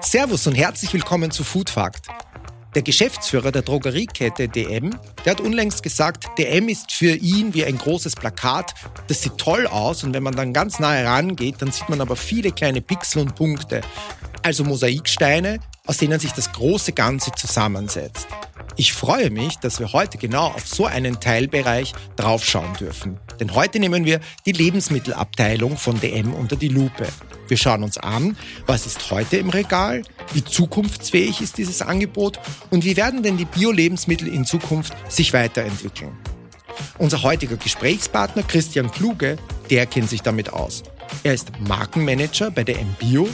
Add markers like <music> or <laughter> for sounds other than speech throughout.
Servus und herzlich willkommen zu Food Fact. Der Geschäftsführer der Drogeriekette DM, der hat unlängst gesagt, DM ist für ihn wie ein großes Plakat. Das sieht toll aus und wenn man dann ganz nahe rangeht, dann sieht man aber viele kleine Pixel und Punkte. Also Mosaiksteine, aus denen sich das große Ganze zusammensetzt. Ich freue mich, dass wir heute genau auf so einen Teilbereich draufschauen dürfen. Denn heute nehmen wir die Lebensmittelabteilung von DM unter die Lupe. Wir schauen uns an, was ist heute im Regal, wie zukunftsfähig ist dieses Angebot und wie werden denn die Bio-Lebensmittel in Zukunft sich weiterentwickeln. Unser heutiger Gesprächspartner Christian Kluge, der kennt sich damit aus. Er ist Markenmanager bei der MBio,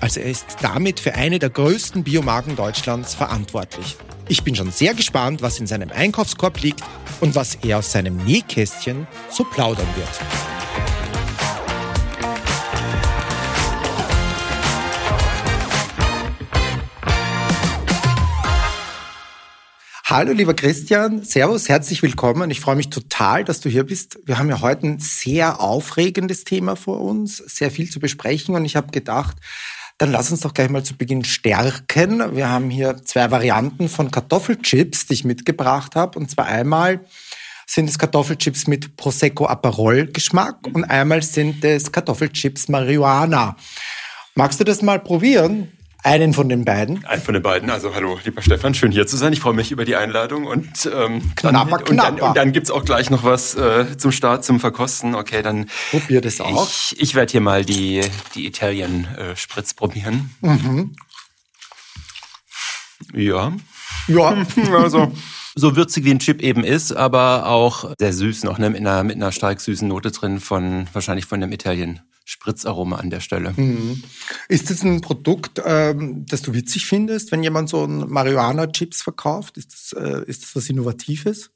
also er ist damit für eine der größten Biomarken Deutschlands verantwortlich. Ich bin schon sehr gespannt, was in seinem Einkaufskorb liegt und was er aus seinem Nähkästchen so plaudern wird. Hallo lieber Christian, Servus, herzlich willkommen. Ich freue mich total, dass du hier bist. Wir haben ja heute ein sehr aufregendes Thema vor uns, sehr viel zu besprechen und ich habe gedacht, dann lass uns doch gleich mal zu Beginn stärken. Wir haben hier zwei Varianten von Kartoffelchips, die ich mitgebracht habe. Und zwar einmal sind es Kartoffelchips mit Prosecco Aperol Geschmack und einmal sind es Kartoffelchips Marihuana. Magst du das mal probieren? Einen von den beiden. Einen von den beiden. Also hallo, lieber Stefan, schön hier zu sein. Ich freue mich über die Einladung und ähm, knapper, dann, knapper. Und dann, und dann gibt's auch gleich noch was äh, zum Start, zum Verkosten. Okay, dann probier das auch. Ich, ich werde hier mal die die Italien äh, Spritz probieren. Mhm. Ja. Ja. <laughs> also so würzig wie ein Chip eben ist, aber auch sehr süß noch, ne? mit einer, mit einer stark süßen Note drin von, wahrscheinlich von dem Italien Spritzaroma an der Stelle. Mhm. Ist das ein Produkt, ähm, das du witzig findest, wenn jemand so ein Marihuana-Chips verkauft? Ist das, äh, ist das was Innovatives?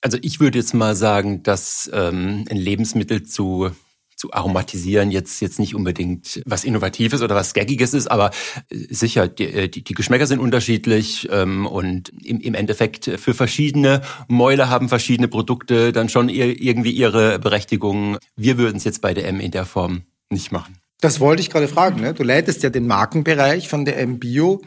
Also ich würde jetzt mal sagen, dass ähm, ein Lebensmittel zu zu aromatisieren jetzt jetzt nicht unbedingt was Innovatives oder was Gaggiges ist, aber äh, sicher, die, äh, die, die Geschmäcker sind unterschiedlich ähm, und im, im Endeffekt für verschiedene Mäuler haben verschiedene Produkte dann schon ihr, irgendwie ihre Berechtigung. Wir würden es jetzt bei der M in der Form nicht machen. Das wollte ich gerade fragen. Ne? Du leitest ja den Markenbereich von der M Bio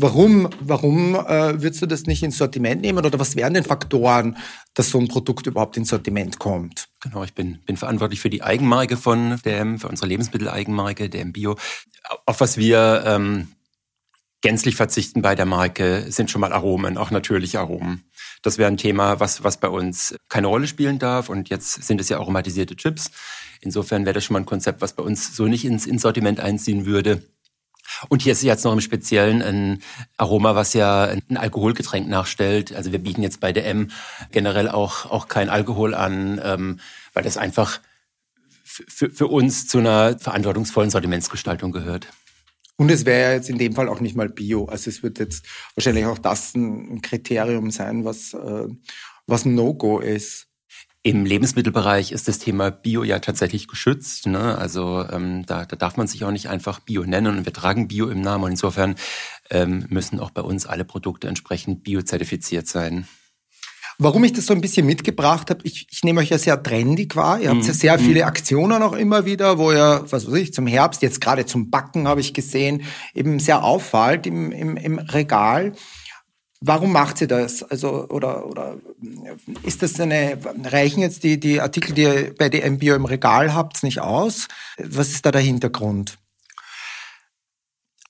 Warum, warum äh, würdest du das nicht ins Sortiment nehmen oder was wären denn Faktoren, dass so ein Produkt überhaupt ins Sortiment kommt? Genau, ich bin, bin verantwortlich für die Eigenmarke von DM, für unsere Lebensmitteleigenmarke, DM Bio. Auf was wir ähm, gänzlich verzichten bei der Marke sind schon mal Aromen, auch natürliche Aromen. Das wäre ein Thema, was, was bei uns keine Rolle spielen darf. Und jetzt sind es ja aromatisierte Chips. Insofern wäre das schon mal ein Konzept, was bei uns so nicht ins, ins Sortiment einziehen würde. Und hier ist jetzt noch im Speziellen ein Aroma, was ja ein Alkoholgetränk nachstellt. Also wir bieten jetzt bei der M generell auch, auch kein Alkohol an, ähm, weil das einfach für, für uns zu einer verantwortungsvollen Sortimentsgestaltung gehört. Und es wäre jetzt in dem Fall auch nicht mal Bio. Also es wird jetzt wahrscheinlich auch das ein Kriterium sein, was, äh, was ein No-Go ist. Im Lebensmittelbereich ist das Thema Bio ja tatsächlich geschützt. Ne? Also ähm, da, da darf man sich auch nicht einfach Bio nennen und wir tragen Bio im Namen. Und insofern ähm, müssen auch bei uns alle Produkte entsprechend biozertifiziert sein. Warum ich das so ein bisschen mitgebracht habe, ich, ich nehme euch ja sehr trendig wahr. Ihr habt ja mhm. sehr viele mhm. Aktionen auch immer wieder, wo ihr, was weiß ich, zum Herbst, jetzt gerade zum Backen habe ich gesehen, eben sehr auffällt im, im, im Regal. Warum macht sie das? Also, oder, oder ist das eine, reichen jetzt die, die Artikel, die ihr bei der MBO im Regal habt, nicht aus? Was ist da der Hintergrund?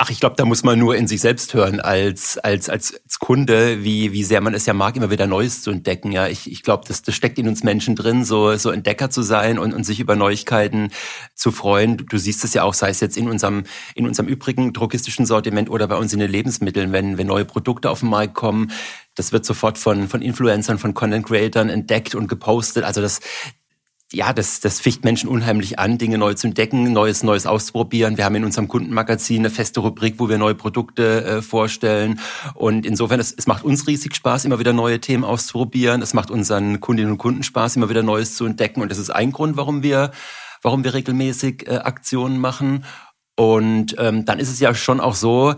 Ach, ich glaube, da muss man nur in sich selbst hören als, als, als, als Kunde, wie, wie sehr man es ja mag, immer wieder Neues zu entdecken. Ja, ich, ich glaube, das, das steckt in uns Menschen drin, so, so Entdecker zu sein und, und sich über Neuigkeiten zu freuen. Du, du siehst es ja auch, sei es jetzt in unserem, in unserem übrigen drogistischen Sortiment oder bei uns in den Lebensmitteln, wenn, wenn neue Produkte auf den Markt kommen. Das wird sofort von, von Influencern, von Content Creatern entdeckt und gepostet. Also das, ja, das, das ficht Menschen unheimlich an, Dinge neu zu entdecken, Neues, Neues auszuprobieren. Wir haben in unserem Kundenmagazin eine feste Rubrik, wo wir neue Produkte äh, vorstellen. Und insofern, es, es macht uns riesig Spaß, immer wieder neue Themen auszuprobieren. Es macht unseren Kundinnen und Kunden Spaß, immer wieder Neues zu entdecken. Und das ist ein Grund, warum wir, warum wir regelmäßig äh, Aktionen machen. Und ähm, dann ist es ja schon auch so,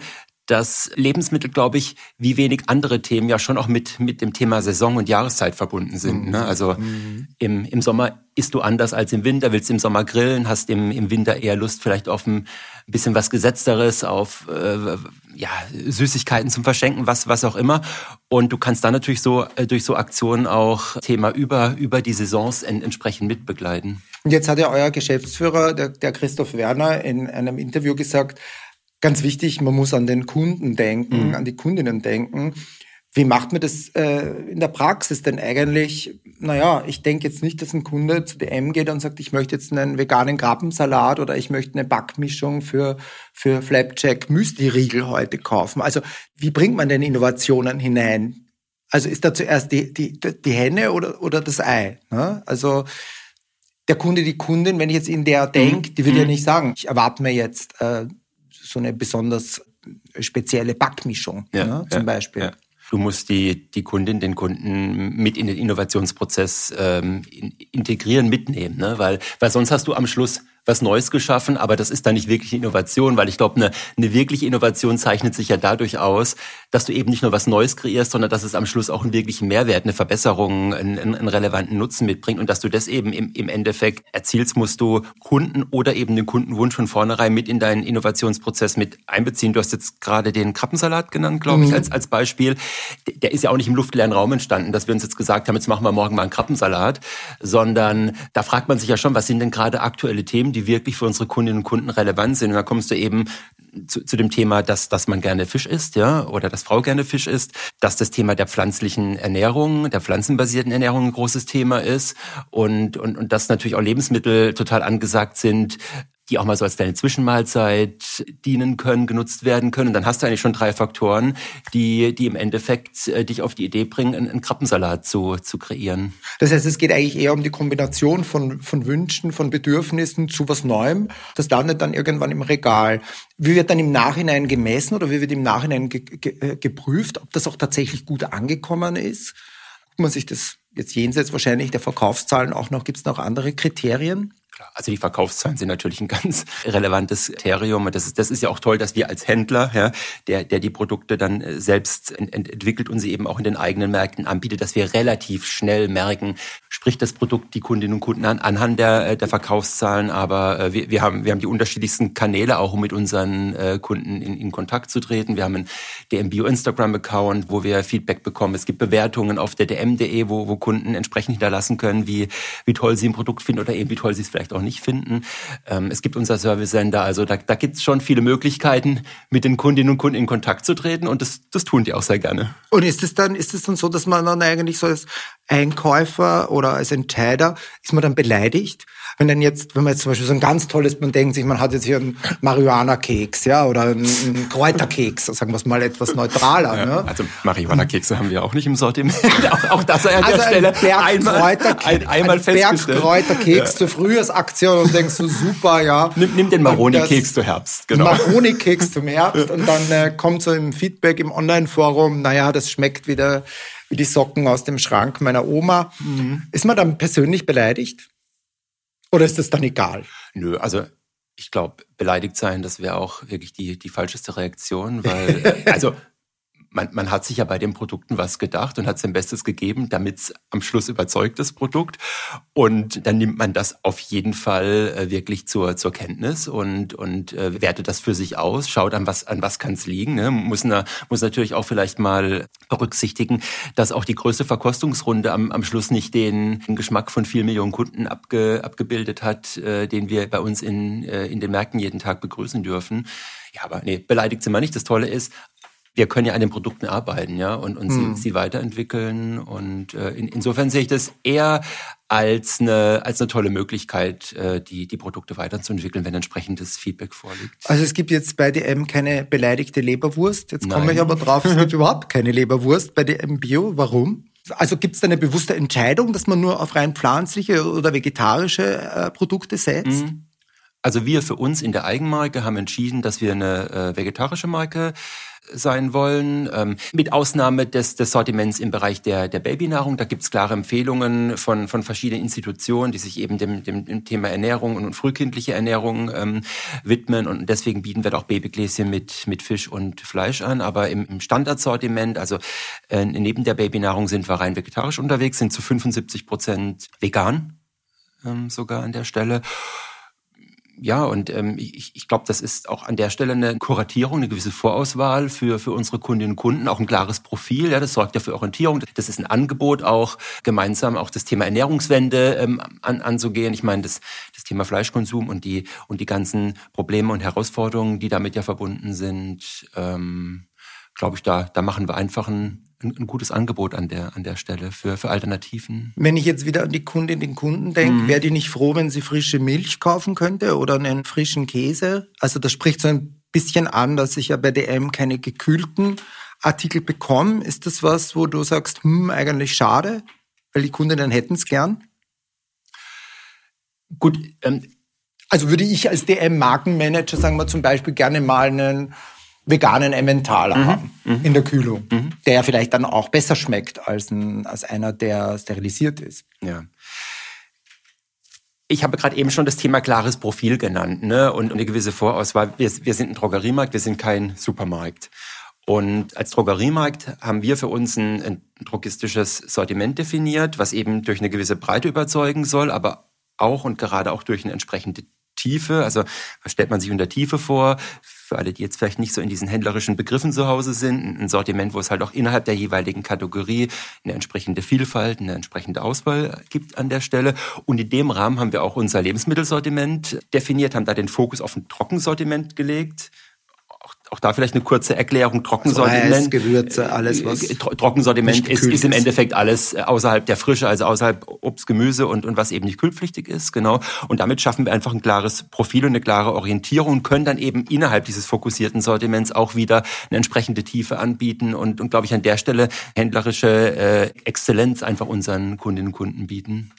dass Lebensmittel, glaube ich, wie wenig andere Themen ja schon auch mit, mit dem Thema Saison und Jahreszeit verbunden sind. Ne? Also mhm. im, im Sommer isst du anders als im Winter, willst im Sommer grillen, hast im, im Winter eher Lust vielleicht auf ein bisschen was Gesetzteres, auf äh, ja, Süßigkeiten zum Verschenken, was, was auch immer. Und du kannst dann natürlich so äh, durch so Aktionen auch Thema über, über die Saisons en, entsprechend mitbegleiten. Und jetzt hat ja euer Geschäftsführer, der, der Christoph Werner, in einem Interview gesagt, ganz wichtig, man muss an den Kunden denken, mhm. an die Kundinnen denken. Wie macht man das äh, in der Praxis denn eigentlich? Naja, ich denke jetzt nicht, dass ein Kunde zu DM geht und sagt, ich möchte jetzt einen veganen Krabbensalat oder ich möchte eine Backmischung für, für Flapjack Müsli-Riegel heute kaufen. Also wie bringt man denn Innovationen hinein? Also ist da zuerst die, die, die Henne oder, oder das Ei? Ne? Also der Kunde, die Kundin, wenn ich jetzt in der denke, die würde ja mhm. nicht sagen, ich erwarte mir jetzt äh, so eine besonders spezielle Backmischung ja, ne, zum ja, Beispiel. Ja. Du musst die, die Kundin, den Kunden mit in den Innovationsprozess ähm, integrieren, mitnehmen, ne? weil, weil sonst hast du am Schluss was Neues geschaffen, aber das ist dann nicht wirklich Innovation, weil ich glaube, eine, eine wirkliche Innovation zeichnet sich ja dadurch aus, dass du eben nicht nur was Neues kreierst, sondern dass es am Schluss auch einen wirklichen Mehrwert, eine Verbesserung, einen, einen relevanten Nutzen mitbringt und dass du das eben im, im Endeffekt erzielst, musst du Kunden oder eben den Kundenwunsch von vornherein mit in deinen Innovationsprozess mit einbeziehen. Du hast jetzt gerade den Krabbensalat genannt, glaube ich, mhm. als, als Beispiel. Der ist ja auch nicht im luftleeren Raum entstanden, dass wir uns jetzt gesagt haben, jetzt machen wir morgen mal einen Krabbensalat, sondern da fragt man sich ja schon, was sind denn gerade aktuelle Themen, die wirklich für unsere Kundinnen und Kunden relevant sind. Und da kommst du eben zu, zu dem Thema, dass, dass man gerne Fisch isst, ja, oder dass Frau gerne Fisch isst, dass das Thema der pflanzlichen Ernährung, der pflanzenbasierten Ernährung ein großes Thema ist und, und, und dass natürlich auch Lebensmittel total angesagt sind, die auch mal so als deine Zwischenmahlzeit dienen können, genutzt werden können. Und dann hast du eigentlich schon drei Faktoren, die, die im Endeffekt äh, dich auf die Idee bringen, einen, einen Krabbensalat zu, zu kreieren. Das heißt, es geht eigentlich eher um die Kombination von, von Wünschen, von Bedürfnissen zu was Neuem. Das landet dann irgendwann im Regal. Wie wird dann im Nachhinein gemessen oder wie wird im Nachhinein ge ge äh, geprüft, ob das auch tatsächlich gut angekommen ist? Guckt man sich das jetzt jenseits wahrscheinlich der Verkaufszahlen auch noch, gibt es noch andere Kriterien? Klar, also die Verkaufszahlen sind natürlich ein ganz <laughs> relevantes Kriterium. Und das ist, das ist ja auch toll, dass wir als Händler, ja, der, der die Produkte dann äh, selbst ent entwickelt und sie eben auch in den eigenen Märkten anbietet, dass wir relativ schnell merken, spricht das Produkt die Kundinnen und Kunden an, anhand der, äh, der Verkaufszahlen. Aber äh, wir, wir, haben, wir haben die unterschiedlichsten Kanäle auch, um mit unseren äh, Kunden in, in Kontakt zu treten. Wir haben einen DMBio Instagram-Account, wo wir Feedback bekommen. Es gibt Bewertungen auf der dm.de, wo, wo Kunden entsprechend hinterlassen können, wie, wie toll sie ein Produkt finden oder eben wie toll sie es vielleicht auch nicht finden. Ähm, es gibt unser Service-Sender, also da, da gibt es schon viele Möglichkeiten, mit den Kundinnen und Kunden in Kontakt zu treten und das, das tun die auch sehr gerne. Und ist es dann, ist es dann so, dass man dann eigentlich so als Einkäufer oder als Entscheider, ist man dann beleidigt? wenn dann jetzt, wenn man jetzt zum Beispiel so ein ganz tolles, man denkt sich, man hat jetzt hier einen Marihuana-Keks, ja, oder einen Kräuterkeks, sagen wir es mal etwas neutraler. Ja, ne? Also Marihuana-Kekse haben wir auch nicht im Sortiment. <laughs> auch, auch das an also der Stelle ein einmal, ein, einmal ein Bergkräuterkeks ja. zur Frühjahrsaktion und denkst du, super, ja. Nimm, nimm den Maroni-Keks zu Herbst, genau. Maroni-Keks zum Herbst und dann äh, kommt so im Feedback im Online-Forum, naja, das schmeckt wieder wie die Socken aus dem Schrank meiner Oma. Mhm. Ist man dann persönlich beleidigt? Oder ist das dann egal? Nö, also ich glaube, beleidigt sein, das wäre auch wirklich die, die falscheste Reaktion, <laughs> weil, also man, man hat sich ja bei den Produkten was gedacht und hat sein Bestes gegeben, damit es am Schluss überzeugt, das Produkt. Und dann nimmt man das auf jeden Fall äh, wirklich zur, zur Kenntnis und, und äh, wertet das für sich aus, schaut an was, an was kann es liegen. Ne? Muss, na, muss natürlich auch vielleicht mal berücksichtigen, dass auch die größte Verkostungsrunde am, am Schluss nicht den, den Geschmack von vier Millionen Kunden abge, abgebildet hat, äh, den wir bei uns in, äh, in den Märkten jeden Tag begrüßen dürfen. Ja, aber nee, beleidigt sind wir nicht. Das Tolle ist, wir können ja an den Produkten arbeiten, ja, und, und hm. sie, sie weiterentwickeln. Und äh, in, insofern sehe ich das eher als eine, als eine tolle Möglichkeit, äh, die, die Produkte weiterzuentwickeln, wenn entsprechendes Feedback vorliegt. Also es gibt jetzt bei DM keine beleidigte Leberwurst. Jetzt komme ich aber drauf, es gibt überhaupt keine Leberwurst bei DM Bio. Warum? Also gibt es da eine bewusste Entscheidung, dass man nur auf rein pflanzliche oder vegetarische äh, Produkte setzt? Mhm. Also wir für uns in der Eigenmarke haben entschieden, dass wir eine äh, vegetarische Marke sein wollen, ähm, mit Ausnahme des, des Sortiments im Bereich der, der Babynahrung. Da gibt's klare Empfehlungen von, von verschiedenen Institutionen, die sich eben dem, dem, dem Thema Ernährung und frühkindliche Ernährung ähm, widmen. Und deswegen bieten wir auch Babygläschen mit, mit Fisch und Fleisch an. Aber im, im Standardsortiment, also äh, neben der Babynahrung sind wir rein vegetarisch unterwegs, sind zu 75 Prozent vegan ähm, sogar an der Stelle ja, und ähm, ich, ich glaube, das ist auch an der Stelle eine Kuratierung, eine gewisse Vorauswahl für, für unsere Kundinnen und Kunden, auch ein klares Profil. Ja, das sorgt ja für Orientierung. Das ist ein Angebot, auch gemeinsam auch das Thema Ernährungswende ähm, an, anzugehen. Ich meine, das, das Thema Fleischkonsum und die, und die ganzen Probleme und Herausforderungen, die damit ja verbunden sind, ähm, glaube ich, da, da machen wir einfach ein, ein, ein, gutes Angebot an der, an der Stelle für, für Alternativen. Wenn ich jetzt wieder an die Kundin, den Kunden denke, mhm. wäre die nicht froh, wenn sie frische Milch kaufen könnte oder einen frischen Käse? Also das spricht so ein bisschen an, dass ich ja bei DM keine gekühlten Artikel bekomme. Ist das was, wo du sagst, hm, eigentlich schade, weil die Kundinnen hätten es gern? Gut, ähm, also würde ich als DM-Markenmanager, sagen wir zum Beispiel, gerne mal einen veganen Emmentaler mhm. haben mhm. in der Kühlung, mhm. der vielleicht dann auch besser schmeckt als, ein, als einer, der sterilisiert ist. Ja. Ich habe gerade eben schon das Thema klares Profil genannt ne? und eine gewisse Vorauswahl. Wir, wir sind ein Drogeriemarkt, wir sind kein Supermarkt. Und als Drogeriemarkt haben wir für uns ein, ein drogistisches Sortiment definiert, was eben durch eine gewisse Breite überzeugen soll, aber auch und gerade auch durch eine entsprechende Tiefe. Also was stellt man sich unter Tiefe vor? Für alle, die jetzt vielleicht nicht so in diesen händlerischen Begriffen zu Hause sind, ein Sortiment, wo es halt auch innerhalb der jeweiligen Kategorie eine entsprechende Vielfalt, eine entsprechende Auswahl gibt an der Stelle. Und in dem Rahmen haben wir auch unser Lebensmittelsortiment definiert, haben da den Fokus auf ein Trockensortiment gelegt auch da vielleicht eine kurze Erklärung. Trockensortiment. Also Gewürze, alles was. Trockensortiment ist, ist im Endeffekt alles äh, außerhalb der Frische, also außerhalb Obst, Gemüse und, und was eben nicht kühlpflichtig ist, genau. Und damit schaffen wir einfach ein klares Profil und eine klare Orientierung und können dann eben innerhalb dieses fokussierten Sortiments auch wieder eine entsprechende Tiefe anbieten und, und glaube ich, an der Stelle händlerische äh, Exzellenz einfach unseren Kundinnen und Kunden bieten.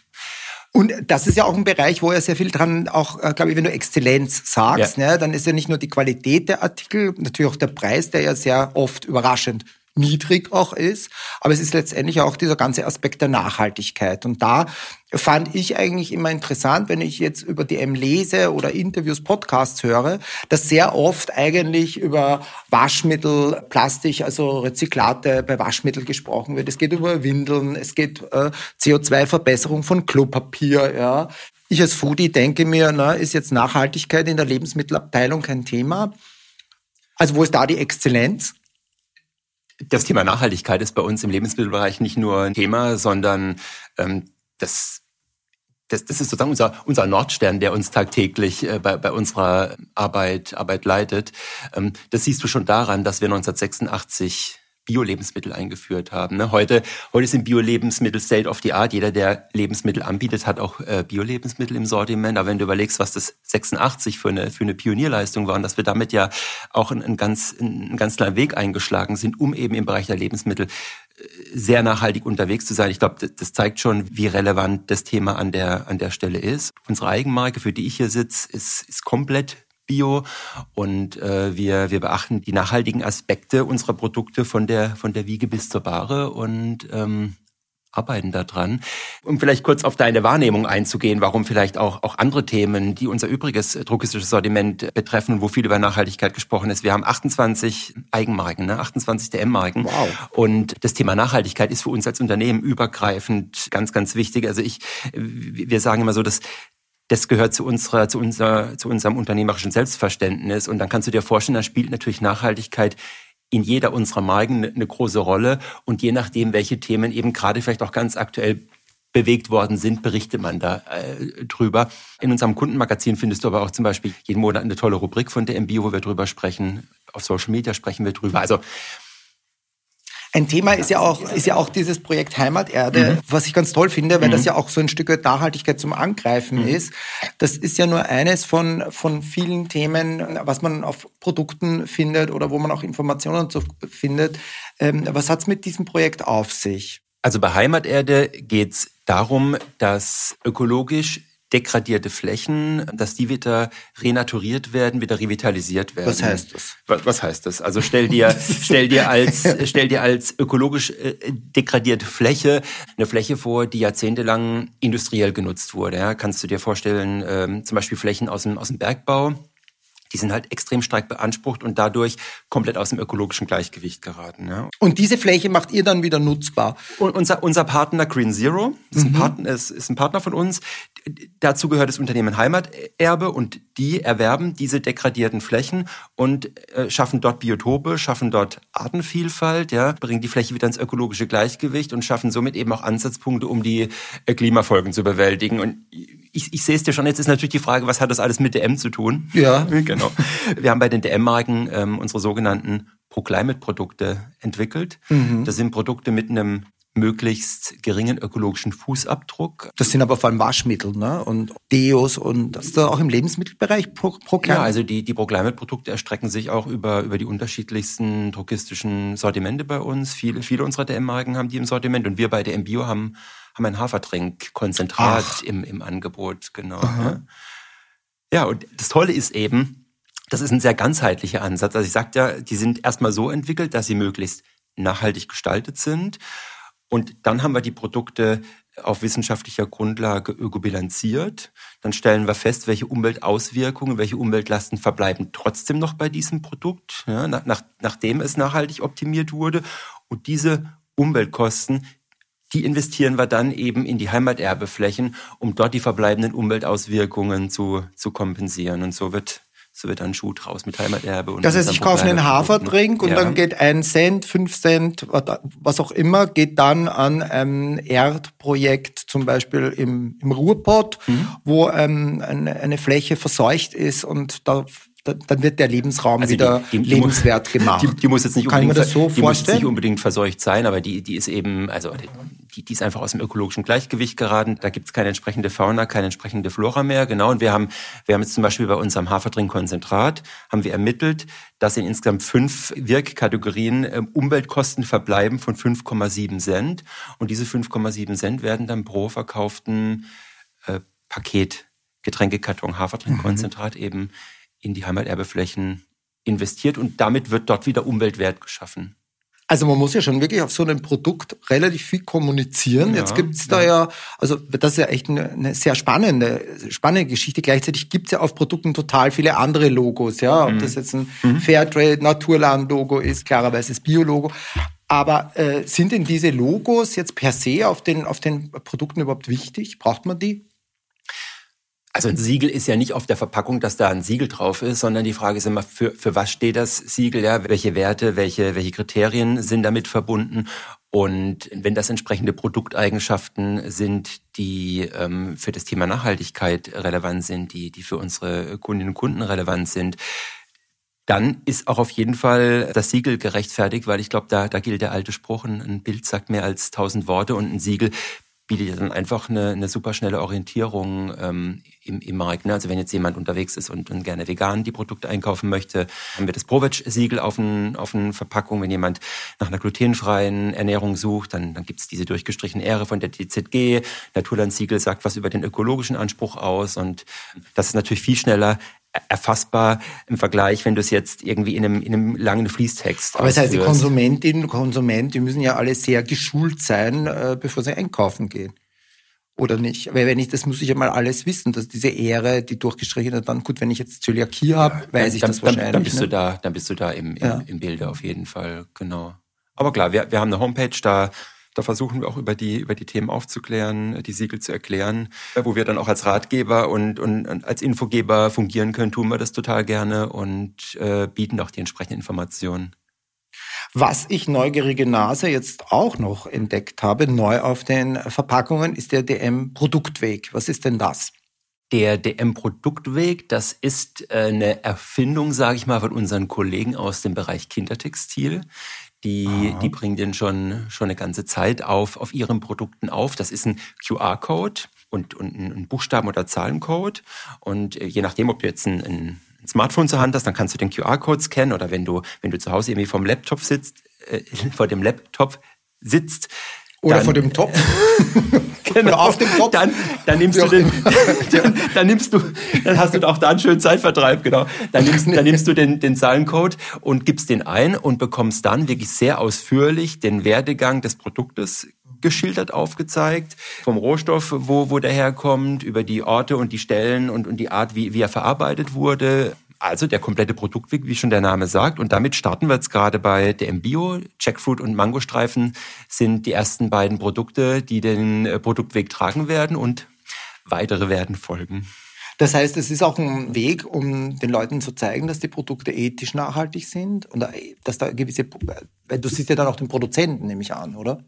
Und das ist ja auch ein Bereich, wo er sehr viel dran, auch, äh, glaube ich, wenn du Exzellenz sagst, ja. ne, dann ist ja nicht nur die Qualität der Artikel, natürlich auch der Preis, der ja sehr oft überraschend niedrig auch ist, aber es ist letztendlich auch dieser ganze Aspekt der Nachhaltigkeit. Und da fand ich eigentlich immer interessant, wenn ich jetzt über DM lese oder Interviews, Podcasts höre, dass sehr oft eigentlich über Waschmittel, Plastik, also Rezyklate bei Waschmittel gesprochen wird. Es geht über Windeln, es geht äh, CO2-Verbesserung von Klopapier, ja. Ich als Foodie denke mir, na, ist jetzt Nachhaltigkeit in der Lebensmittelabteilung kein Thema? Also wo ist da die Exzellenz? Das Thema Nachhaltigkeit ist bei uns im Lebensmittelbereich nicht nur ein Thema, sondern ähm, das, das, das ist sozusagen unser, unser Nordstern, der uns tagtäglich äh, bei, bei unserer Arbeit, Arbeit leitet. Ähm, das siehst du schon daran, dass wir 1986 Bio-Lebensmittel eingeführt haben. Ne? Heute, heute sind Bio-Lebensmittel State of the Art. Jeder, der Lebensmittel anbietet, hat auch äh, Bio-Lebensmittel im Sortiment. Aber wenn du überlegst, was das 86 für eine, für eine Pionierleistung war und dass wir damit ja auch einen, ganz, einen ganz kleinen Weg eingeschlagen sind, um eben im Bereich der Lebensmittel äh, sehr nachhaltig unterwegs zu sein. Ich glaube, das zeigt schon, wie relevant das Thema an der, an der Stelle ist. Unsere Eigenmarke, für die ich hier sitze, ist, ist komplett Bio und äh, wir, wir beachten die nachhaltigen Aspekte unserer Produkte von der, von der Wiege bis zur Bahre und ähm, arbeiten daran. Um vielleicht kurz auf deine Wahrnehmung einzugehen, warum vielleicht auch, auch andere Themen, die unser übriges druckistisches Sortiment betreffen, wo viel über Nachhaltigkeit gesprochen ist. Wir haben 28 Eigenmarken, ne? 28 DM-Marken. Wow. Und das Thema Nachhaltigkeit ist für uns als Unternehmen übergreifend ganz, ganz wichtig. Also ich, wir sagen immer so, dass das gehört zu unserer, zu unser, zu unserem unternehmerischen Selbstverständnis. Und dann kannst du dir vorstellen, da spielt natürlich Nachhaltigkeit in jeder unserer Marken eine große Rolle. Und je nachdem, welche Themen eben gerade vielleicht auch ganz aktuell bewegt worden sind, berichtet man da äh, drüber. In unserem Kundenmagazin findest du aber auch zum Beispiel jeden Monat eine tolle Rubrik von der MBio, wo wir drüber sprechen. Auf Social Media sprechen wir drüber. Also ein Thema ist ja auch, ist ja auch dieses Projekt Heimaterde, mhm. was ich ganz toll finde, weil mhm. das ja auch so ein Stück Nachhaltigkeit zum Angreifen mhm. ist. Das ist ja nur eines von, von vielen Themen, was man auf Produkten findet oder wo man auch Informationen zu findet. Ähm, was hat's mit diesem Projekt auf sich? Also bei Heimaterde geht's darum, dass ökologisch degradierte Flächen, dass die wieder renaturiert werden, wieder revitalisiert werden. Was heißt das? Was, was heißt das? Also stell dir, <laughs> stell dir als, stell dir als ökologisch äh, degradierte Fläche eine Fläche vor, die jahrzehntelang industriell genutzt wurde. Ja? Kannst du dir vorstellen, ähm, zum Beispiel Flächen aus dem, aus dem Bergbau, die sind halt extrem stark beansprucht und dadurch komplett aus dem ökologischen Gleichgewicht geraten. Ja. Und diese Fläche macht ihr dann wieder nutzbar? Und unser, unser Partner Green Zero ist, mhm. ein Partner, ist, ist ein Partner von uns. Dazu gehört das Unternehmen Heimaterbe und die erwerben diese degradierten Flächen und äh, schaffen dort Biotope, schaffen dort Artenvielfalt, ja, bringen die Fläche wieder ins ökologische Gleichgewicht und schaffen somit eben auch Ansatzpunkte, um die äh, Klimafolgen zu bewältigen. Und ich, ich sehe es dir schon, jetzt ist natürlich die Frage, was hat das alles mit DM zu tun? Ja. Genau. Wir haben bei den DM-Marken ähm, unsere sogenannten Proclimate-Produkte entwickelt. Mhm. Das sind Produkte mit einem möglichst geringen ökologischen Fußabdruck. Das sind aber vor allem Waschmittel ne? und Deos und das ist da auch im Lebensmittelbereich Pro Proclimate? Ja, also die, die Proclimate-Produkte erstrecken sich auch über, über die unterschiedlichsten drogistischen Sortimente bei uns. Viele, viele unserer DM-Marken haben die im Sortiment und wir bei DM Bio haben haben ein Hafertrinkkonzentrat im, im Angebot, genau. Aha. Ja, und das Tolle ist eben, das ist ein sehr ganzheitlicher Ansatz. Also ich sagte ja, die sind erstmal so entwickelt, dass sie möglichst nachhaltig gestaltet sind. Und dann haben wir die Produkte auf wissenschaftlicher Grundlage ökobilanziert. Dann stellen wir fest, welche Umweltauswirkungen, welche Umweltlasten verbleiben trotzdem noch bei diesem Produkt, ja, nach, nachdem es nachhaltig optimiert wurde. Und diese Umweltkosten, die investieren wir dann eben in die Heimaterbeflächen, um dort die verbleibenden Umweltauswirkungen zu, zu kompensieren. Und so wird so wird ein Schuh draus mit Heimaterbe. Und das heißt, ich kaufe einen Haferdrink und ja. dann geht ein Cent, fünf Cent, was auch immer, geht dann an ein Erdprojekt, zum Beispiel im, im Ruhrpott, mhm. wo ähm, eine, eine Fläche verseucht ist und da dann wird der Lebensraum also wieder die, die, lebenswert <laughs> die, gemacht. Die, muss jetzt nicht Kann unbedingt, so die muss nicht unbedingt verseucht sein, aber die, die ist eben, also die, die ist einfach aus dem ökologischen Gleichgewicht geraten. Da gibt es keine entsprechende Fauna, keine entsprechende Flora mehr. Genau. Und wir haben, wir haben jetzt zum Beispiel bei unserem Hafertrinkkonzentrat haben wir ermittelt, dass in insgesamt fünf Wirkkategorien äh, Umweltkosten verbleiben von 5,7 Cent. Und diese 5,7 Cent werden dann pro verkauften äh, Paket Getränkekarton Hafertrinkkonzentrat mhm. eben in die Heimaterbeflächen investiert und damit wird dort wieder Umweltwert geschaffen. Also man muss ja schon wirklich auf so einem Produkt relativ viel kommunizieren. Ja, Jetzt gibt's da ja. ja, also das ist ja echt eine, eine sehr spannende, spannende Geschichte. Gleichzeitig gibt's ja auf Produkten total viele andere Logos, ja. Ob mhm. das jetzt ein mhm. Fairtrade, Naturland-Logo ist, klarerweise das Bio-Logo. Aber äh, sind denn diese Logos jetzt per se auf den, auf den Produkten überhaupt wichtig? Braucht man die? Also ein Siegel ist ja nicht auf der Verpackung, dass da ein Siegel drauf ist, sondern die Frage ist immer, für, für was steht das Siegel, ja? Welche Werte, welche, welche Kriterien sind damit verbunden? Und wenn das entsprechende Produkteigenschaften sind, die ähm, für das Thema Nachhaltigkeit relevant sind, die, die für unsere Kundinnen und Kunden relevant sind, dann ist auch auf jeden Fall das Siegel gerechtfertigt, weil ich glaube, da, da gilt der alte Spruch, ein Bild sagt mehr als tausend Worte und ein Siegel bietet dann einfach eine, eine super schnelle Orientierung ähm, im, im Markt. Ne? Also wenn jetzt jemand unterwegs ist und, und gerne vegan die Produkte einkaufen möchte, haben wir das Provetsch-Siegel auf, ein, auf eine Verpackung. Wenn jemand nach einer glutenfreien Ernährung sucht, dann, dann gibt es diese durchgestrichene Ehre von der DZG. Naturland-Siegel sagt was über den ökologischen Anspruch aus und das ist natürlich viel schneller erfassbar im Vergleich, wenn du es jetzt irgendwie in einem, in einem langen Fließtext Aber das heißt, die Konsumentinnen und Konsumenten, die müssen ja alle sehr geschult sein, äh, bevor sie einkaufen gehen. Oder nicht? Weil wenn ich, das muss ich ja mal alles wissen, dass diese Ehre, die durchgestrichene, dann gut, wenn ich jetzt Zöliakie habe, ja, weiß ich dann, das wahrscheinlich. Dann bist ne? du da, dann bist du da im, im, ja. im Bilde auf jeden Fall, genau. Aber klar, wir, wir haben eine Homepage, da da versuchen wir auch über die, über die Themen aufzuklären, die Siegel zu erklären, wo wir dann auch als Ratgeber und, und, und als Infogeber fungieren können, tun wir das total gerne und äh, bieten auch die entsprechenden Informationen. Was ich neugierige Nase jetzt auch noch entdeckt habe, neu auf den Verpackungen, ist der DM-Produktweg. Was ist denn das? Der DM-Produktweg, das ist äh, eine Erfindung, sage ich mal, von unseren Kollegen aus dem Bereich Kindertextil. Die, die bringen den schon, schon eine ganze Zeit auf, auf ihren Produkten auf. Das ist ein QR-Code und, und ein Buchstaben- oder Zahlencode. Und äh, je nachdem, ob du jetzt ein, ein Smartphone zur Hand hast, dann kannst du den QR-Code scannen oder wenn du, wenn du zu Hause irgendwie vom Laptop sitzt, äh, <laughs> vor dem Laptop sitzt, Oder dann, vor dem Topf. <laughs> genau. Oder auf dem Topf. Dann, dann nimmst du den, <laughs> dann, dann, nimmst du, dann hast du auch da einen schönen Zeitvertreib, genau. Dann nimmst, dann nimmst du den, den Zahlencode und gibst den ein und bekommst dann wirklich sehr ausführlich den Werdegang des Produktes geschildert aufgezeigt, vom Rohstoff, wo, wo der herkommt, über die Orte und die Stellen und, und die Art, wie, wie er verarbeitet wurde, also der komplette Produktweg, wie schon der Name sagt. Und damit starten wir jetzt gerade bei DM Bio. Jackfruit und Mangostreifen sind die ersten beiden Produkte, die den äh, Produktweg tragen werden und weitere werden folgen. Das heißt, es ist auch ein Weg, um den Leuten zu zeigen, dass die Produkte ethisch nachhaltig sind und äh, dass da gewisse, äh, du siehst ja dann auch den Produzenten, nehme ich an, oder?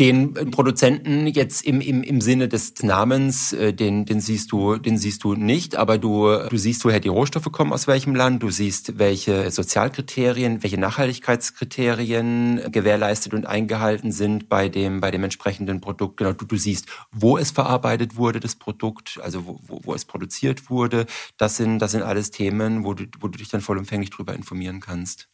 Den Produzenten jetzt im, im, im Sinne des Namens, äh, den, den siehst du, den siehst du nicht, aber du, du siehst, woher die Rohstoffe kommen, aus welchem Land, du siehst, welche Sozialkriterien, welche Nachhaltigkeitskriterien gewährleistet und eingehalten sind bei dem, bei dem entsprechenden Produkt. Genau, du, du siehst, wo es verarbeitet wurde, das Produkt, also wo, wo, wo es produziert wurde. Das sind, das sind alles Themen, wo du, wo du dich dann vollumfänglich darüber informieren kannst.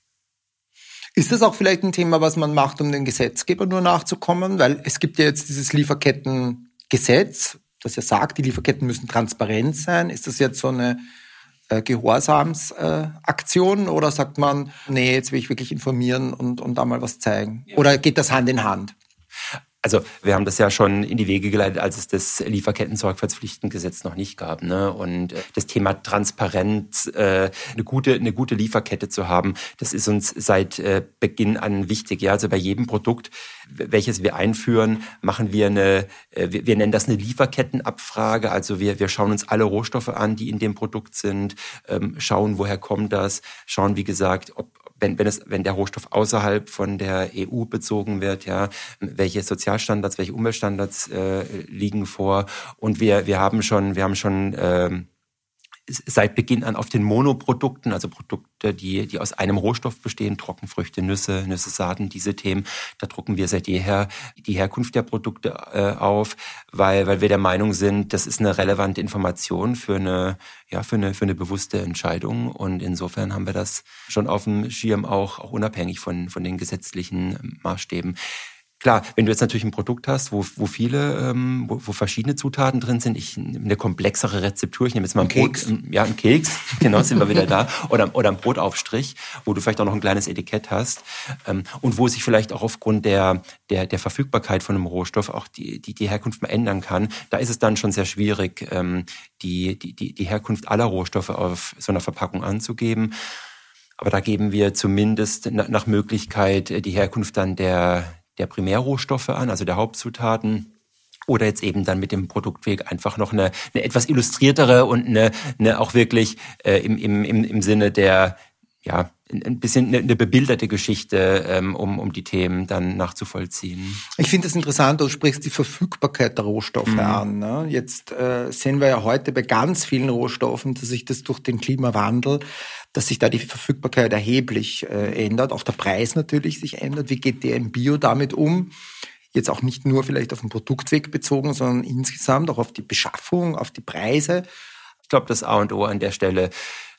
Ist das auch vielleicht ein Thema, was man macht, um den Gesetzgeber nur nachzukommen? Weil es gibt ja jetzt dieses Lieferkettengesetz, das ja sagt, die Lieferketten müssen transparent sein. Ist das jetzt so eine äh, Gehorsamsaktion äh, oder sagt man, nee, jetzt will ich wirklich informieren und, und da mal was zeigen? Oder geht das Hand in Hand? Also wir haben das ja schon in die Wege geleitet, als es das Lieferketten-Sorgfaltspflichtengesetz noch nicht gab. Ne? Und äh, das Thema Transparenz, äh, eine gute, eine gute Lieferkette zu haben, das ist uns seit äh, Beginn an wichtig. Ja, also bei jedem Produkt, welches wir einführen, machen wir eine, äh, wir, wir nennen das eine Lieferkettenabfrage. Also wir, wir schauen uns alle Rohstoffe an, die in dem Produkt sind, ähm, schauen, woher kommt das, schauen, wie gesagt, ob, wenn, wenn, es, wenn der Rohstoff außerhalb von der EU bezogen wird, ja, welche Sozialstandards, welche Umweltstandards äh, liegen vor. Und wir, wir haben schon, wir haben schon ähm, seit Beginn an auf den Monoprodukten, also Produkte, die, die aus einem Rohstoff bestehen, Trockenfrüchte, Nüsse, Nüsse, Saaten, diese Themen, da drucken wir seit jeher die Herkunft der Produkte äh, auf, weil, weil wir der Meinung sind, das ist eine relevante Information für eine, ja, für eine, für eine bewusste Entscheidung. Und insofern haben wir das schon auf dem Schirm auch, auch unabhängig von, von den gesetzlichen Maßstäben. Klar, wenn du jetzt natürlich ein Produkt hast, wo, wo viele, ähm, wo, wo verschiedene Zutaten drin sind, ich eine komplexere Rezeptur, ich nehme jetzt mal ein Keks. Brot, ja, ein Keks, <laughs> genau, sind wir wieder da, oder, oder ein Brotaufstrich, wo du vielleicht auch noch ein kleines Etikett hast ähm, und wo sich vielleicht auch aufgrund der, der, der Verfügbarkeit von einem Rohstoff auch die, die, die Herkunft mal ändern kann, da ist es dann schon sehr schwierig, ähm, die, die, die, die Herkunft aller Rohstoffe auf so einer Verpackung anzugeben. Aber da geben wir zumindest nach Möglichkeit die Herkunft dann der, der Primärrohstoffe an, also der Hauptzutaten oder jetzt eben dann mit dem Produktweg einfach noch eine, eine etwas illustriertere und eine, eine auch wirklich äh, im, im, im, im Sinne der, ja, ein bisschen eine, bebilderte Geschichte, ähm, um, um die Themen dann nachzuvollziehen. Ich finde es interessant, du sprichst die Verfügbarkeit der Rohstoffe mhm. an. Ne? Jetzt äh, sehen wir ja heute bei ganz vielen Rohstoffen, dass sich das durch den Klimawandel dass sich da die Verfügbarkeit erheblich äh, ändert, auch der Preis natürlich sich ändert. Wie geht der im Bio damit um? Jetzt auch nicht nur vielleicht auf den Produktweg bezogen, sondern insgesamt auch auf die Beschaffung, auf die Preise. Ich glaube, das A und O an der Stelle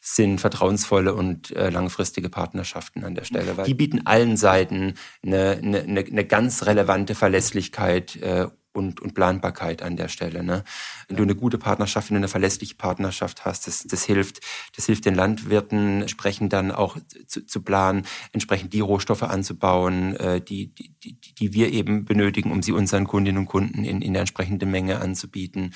sind vertrauensvolle und äh, langfristige Partnerschaften an der Stelle, weil die bieten allen Seiten eine, eine, eine ganz relevante Verlässlichkeit äh, und, und Planbarkeit an der Stelle. Ne? Wenn du eine gute Partnerschaft, wenn du eine verlässliche Partnerschaft hast, das, das hilft, das hilft den Landwirten, entsprechend dann auch zu, zu planen, entsprechend die Rohstoffe anzubauen, äh, die, die, die, die wir eben benötigen, um sie unseren Kundinnen und Kunden in, in der entsprechenden Menge anzubieten.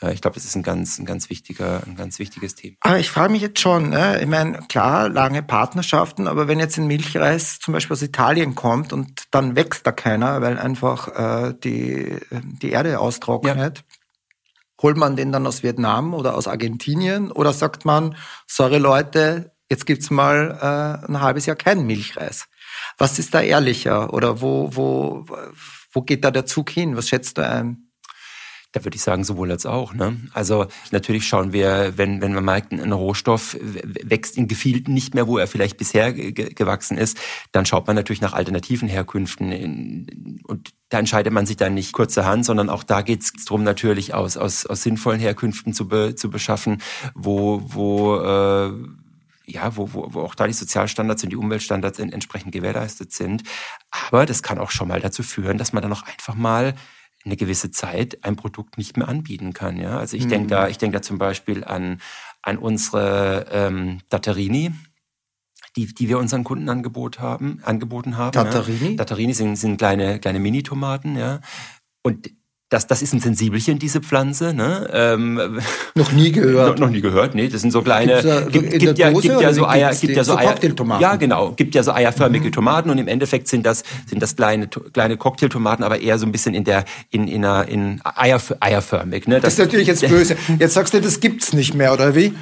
Äh, ich glaube, das ist ein ganz, ein ganz wichtiger, ein ganz wichtiges Thema. Aber ich frage mich jetzt schon, ne? ich meine, klar, lange Partnerschaften, aber wenn jetzt ein Milchreis zum Beispiel aus Italien kommt und dann wächst da keiner, weil einfach äh, die die Erde austrocknet. Ja. Holt man den dann aus Vietnam oder aus Argentinien oder sagt man, sorry Leute, jetzt gibt's mal äh, ein halbes Jahr keinen Milchreis. Was ist da ehrlicher oder wo, wo, wo geht da der Zug hin? Was schätzt du ein? Da würde ich sagen, sowohl als auch. Ne? Also natürlich schauen wir, wenn, wenn man merkt, ein Rohstoff wächst in Gefilden nicht mehr, wo er vielleicht bisher gewachsen ist, dann schaut man natürlich nach alternativen Herkünften. Und da entscheidet man sich dann nicht kurzerhand, sondern auch da geht es darum, natürlich aus, aus, aus sinnvollen Herkünften zu, be, zu beschaffen, wo, wo äh, ja, wo, wo, wo auch da die Sozialstandards und die Umweltstandards entsprechend gewährleistet sind. Aber das kann auch schon mal dazu führen, dass man dann auch einfach mal eine gewisse Zeit ein Produkt nicht mehr anbieten kann. Ja? Also ich mhm. denke da, ich denke da zum Beispiel an, an unsere ähm, Datterini, die, die wir unseren Kunden angebot haben, angeboten haben. Datterini? Ja. Datterini sind, sind kleine, kleine Mini-Tomaten, ja. Und das, das ist ein Sensibelchen, diese Pflanze. Ne? Ähm, noch nie <laughs> gehört. noch, noch, nie gehört, nee. Das sind so kleine. Da, gibt, gibt, ja, gibt ja so Eier, gibt ja so, so Eier. Cocktailtomaten. Ja, genau. Gibt ja so eierförmige mhm. Tomaten und im Endeffekt sind das sind das kleine kleine Cocktailtomaten, aber eher so ein bisschen in der in in einer in Eier, eierförmig. Ne? Das, das ist natürlich jetzt <laughs> böse. Jetzt sagst du, das gibt's nicht mehr, oder wie?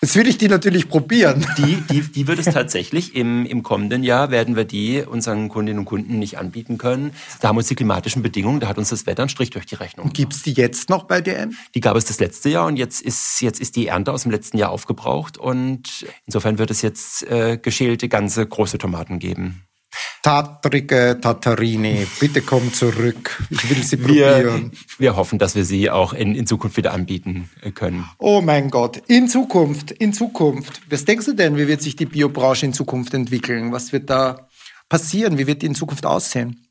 Jetzt will ich die natürlich probieren. Die, die, die wird es tatsächlich im, im kommenden Jahr werden wir die unseren Kundinnen und Kunden nicht anbieten können. Da haben uns die klimatischen Bedingungen, da hat uns das Wetter einen Strich durch die Rechnung. Gibt's die jetzt noch bei DM? Die gab es das letzte Jahr und jetzt ist, jetzt ist die Ernte aus dem letzten Jahr aufgebraucht und insofern wird es jetzt äh, geschälte ganze große Tomaten geben. Tatrige Tatarini, bitte komm zurück. Ich will sie wir, probieren. Wir hoffen, dass wir sie auch in, in Zukunft wieder anbieten äh, können. Oh mein Gott, in Zukunft, in Zukunft. Was denkst du denn, wie wird sich die Biobranche in Zukunft entwickeln? Was wird da passieren? Wie wird die in Zukunft aussehen?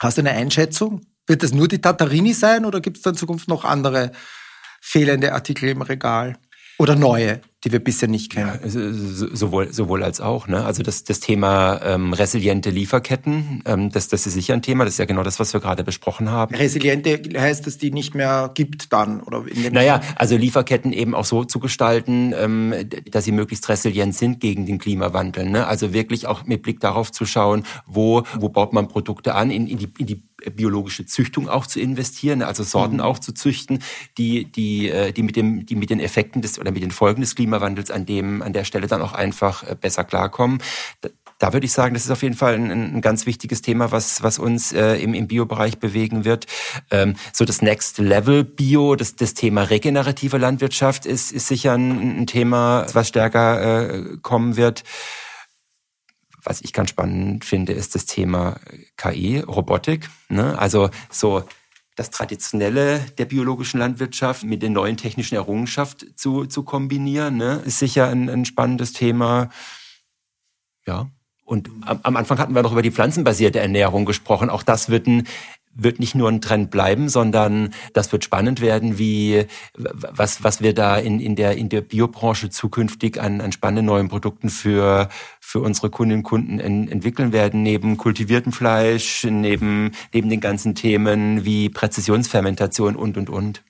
Hast du eine Einschätzung? Wird das nur die Tatarini sein oder gibt es da in Zukunft noch andere fehlende Artikel im Regal? Oder neue? Die wir bisher nicht kennen. Ja, sowohl, sowohl als auch. Ne? Also das, das Thema ähm, resiliente Lieferketten, ähm, das, das ist sicher ein Thema. Das ist ja genau das, was wir gerade besprochen haben. Resiliente heißt, dass die nicht mehr gibt dann? oder in dem Naja, also Lieferketten eben auch so zu gestalten, ähm, dass sie möglichst resilient sind gegen den Klimawandel. Ne? Also wirklich auch mit Blick darauf zu schauen, wo, wo baut man Produkte an, in, in, die, in die biologische Züchtung auch zu investieren, also Sorten mhm. auch zu züchten, die, die, äh, die, mit dem, die mit den Effekten des oder mit den Folgen des Klimawandels an dem, an der Stelle dann auch einfach äh, besser klarkommen. Da würde ich sagen, das ist auf jeden Fall ein, ein ganz wichtiges Thema, was, was uns äh, im, im Bio-Bereich bewegen wird. Ähm, so das Next Level Bio, das, das Thema regenerative Landwirtschaft ist, ist sicher ein, ein Thema, was stärker äh, kommen wird. Was ich ganz spannend finde, ist das Thema KI, Robotik. Ne? Also so das Traditionelle der biologischen Landwirtschaft mit den neuen technischen Errungenschaften zu, zu kombinieren, ne, ist sicher ein, ein spannendes Thema. Ja. Und am, am Anfang hatten wir noch über die pflanzenbasierte Ernährung gesprochen. Auch das wird ein wird nicht nur ein Trend bleiben, sondern das wird spannend werden, wie was was wir da in in der in der Biobranche zukünftig an, an spannenden neuen Produkten für für unsere Kundinnen und Kunden en, entwickeln werden, neben kultiviertem Fleisch, neben neben den ganzen Themen wie Präzisionsfermentation und und und.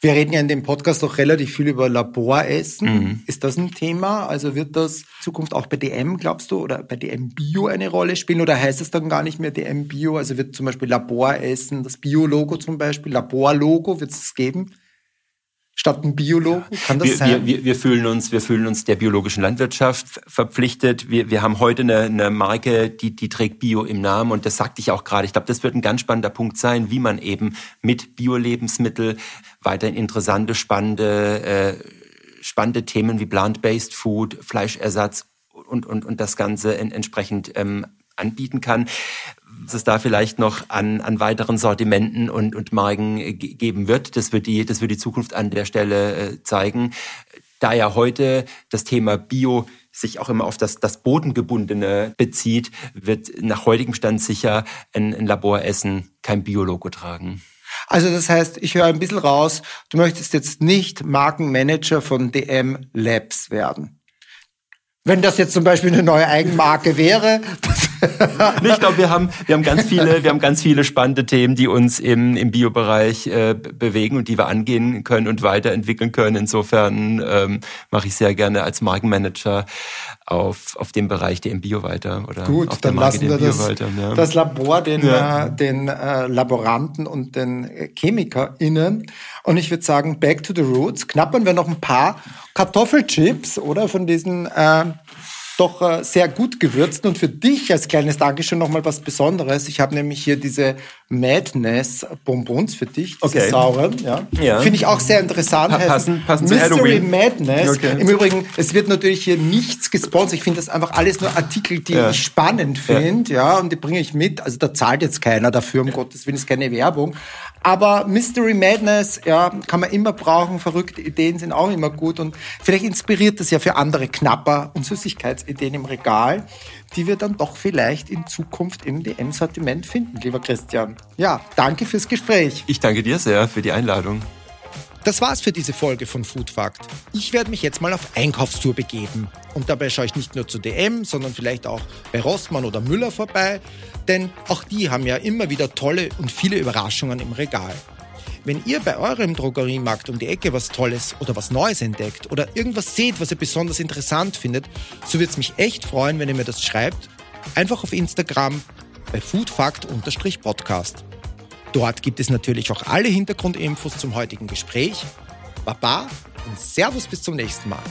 Wir reden ja in dem Podcast auch relativ viel über Laboressen. Mhm. Ist das ein Thema? Also wird das in Zukunft auch bei DM, glaubst du, oder bei DM Bio eine Rolle spielen? Oder heißt es dann gar nicht mehr DM Bio? Also wird zum Beispiel Laboressen, das Bio-Logo zum Beispiel, Laborlogo, wird es geben? Statt ein Biologen? Kann das wir, sein? Wir, wir, fühlen uns, wir fühlen uns der biologischen Landwirtschaft verpflichtet. Wir, wir haben heute eine, eine Marke, die, die trägt Bio im Namen und das sagte ich auch gerade. Ich glaube, das wird ein ganz spannender Punkt sein, wie man eben mit Bio-Lebensmittel weiterhin interessante, spannende, äh, spannende Themen wie Plant-Based Food, Fleischersatz und, und, und das Ganze entsprechend ähm, anbieten kann was es da vielleicht noch an, an weiteren Sortimenten und, und Marken geben wird. Das wird, die, das wird die Zukunft an der Stelle äh, zeigen. Da ja heute das Thema Bio sich auch immer auf das, das Bodengebundene bezieht, wird nach heutigem Stand sicher ein, ein Laboressen kein Biologo tragen. Also das heißt, ich höre ein bisschen raus, du möchtest jetzt nicht Markenmanager von DM Labs werden. Wenn das jetzt zum Beispiel eine neue Eigenmarke wäre, <laughs> das <laughs> ich glaube, wir haben, wir haben ganz viele, wir haben ganz viele spannende Themen, die uns im, im Biobereich äh, bewegen und die wir angehen können und weiterentwickeln können. Insofern ähm, mache ich sehr gerne als Markenmanager auf, auf dem Bereich der im Bio weiter oder Gut, auf dann lassen wir das, weiter, ja. das Labor den, ja. äh, den äh, Laboranten und den ChemikerInnen. Und ich würde sagen, back to the roots. Knappern wir noch ein paar Kartoffelchips oder von diesen äh, doch äh, sehr gut gewürzt. Und für dich als kleines Dankeschön nochmal was Besonderes. Ich habe nämlich hier diese Madness Bonbons für dich, diese okay. sauren. Ja. ja. Finde ich auch sehr interessant. Pa passen, passen Mystery Madness. Okay. Im Übrigen, es wird natürlich hier nichts gesponsert. Ich finde das einfach alles nur Artikel, die ja. ich spannend finde. Ja. ja. und die bringe ich mit. Also da zahlt jetzt keiner dafür, um Gottes Willen, ist keine Werbung. Aber Mystery Madness, ja, kann man immer brauchen. Verrückte Ideen sind auch immer gut. Und vielleicht inspiriert das ja für andere Knapper und Süßigkeitsideen im Regal, die wir dann doch vielleicht in Zukunft im DM-Sortiment finden, lieber Christian. Ja, danke fürs Gespräch. Ich danke dir sehr für die Einladung. Das war's für diese Folge von Food Fact. Ich werde mich jetzt mal auf Einkaufstour begeben. Und dabei schaue ich nicht nur zu DM, sondern vielleicht auch bei Rossmann oder Müller vorbei, denn auch die haben ja immer wieder tolle und viele Überraschungen im Regal. Wenn ihr bei eurem Drogeriemarkt um die Ecke was Tolles oder was Neues entdeckt oder irgendwas seht, was ihr besonders interessant findet, so würde es mich echt freuen, wenn ihr mir das schreibt. Einfach auf Instagram bei foodfact-podcast. Dort gibt es natürlich auch alle Hintergrundinfos zum heutigen Gespräch. Baba und Servus bis zum nächsten Mal.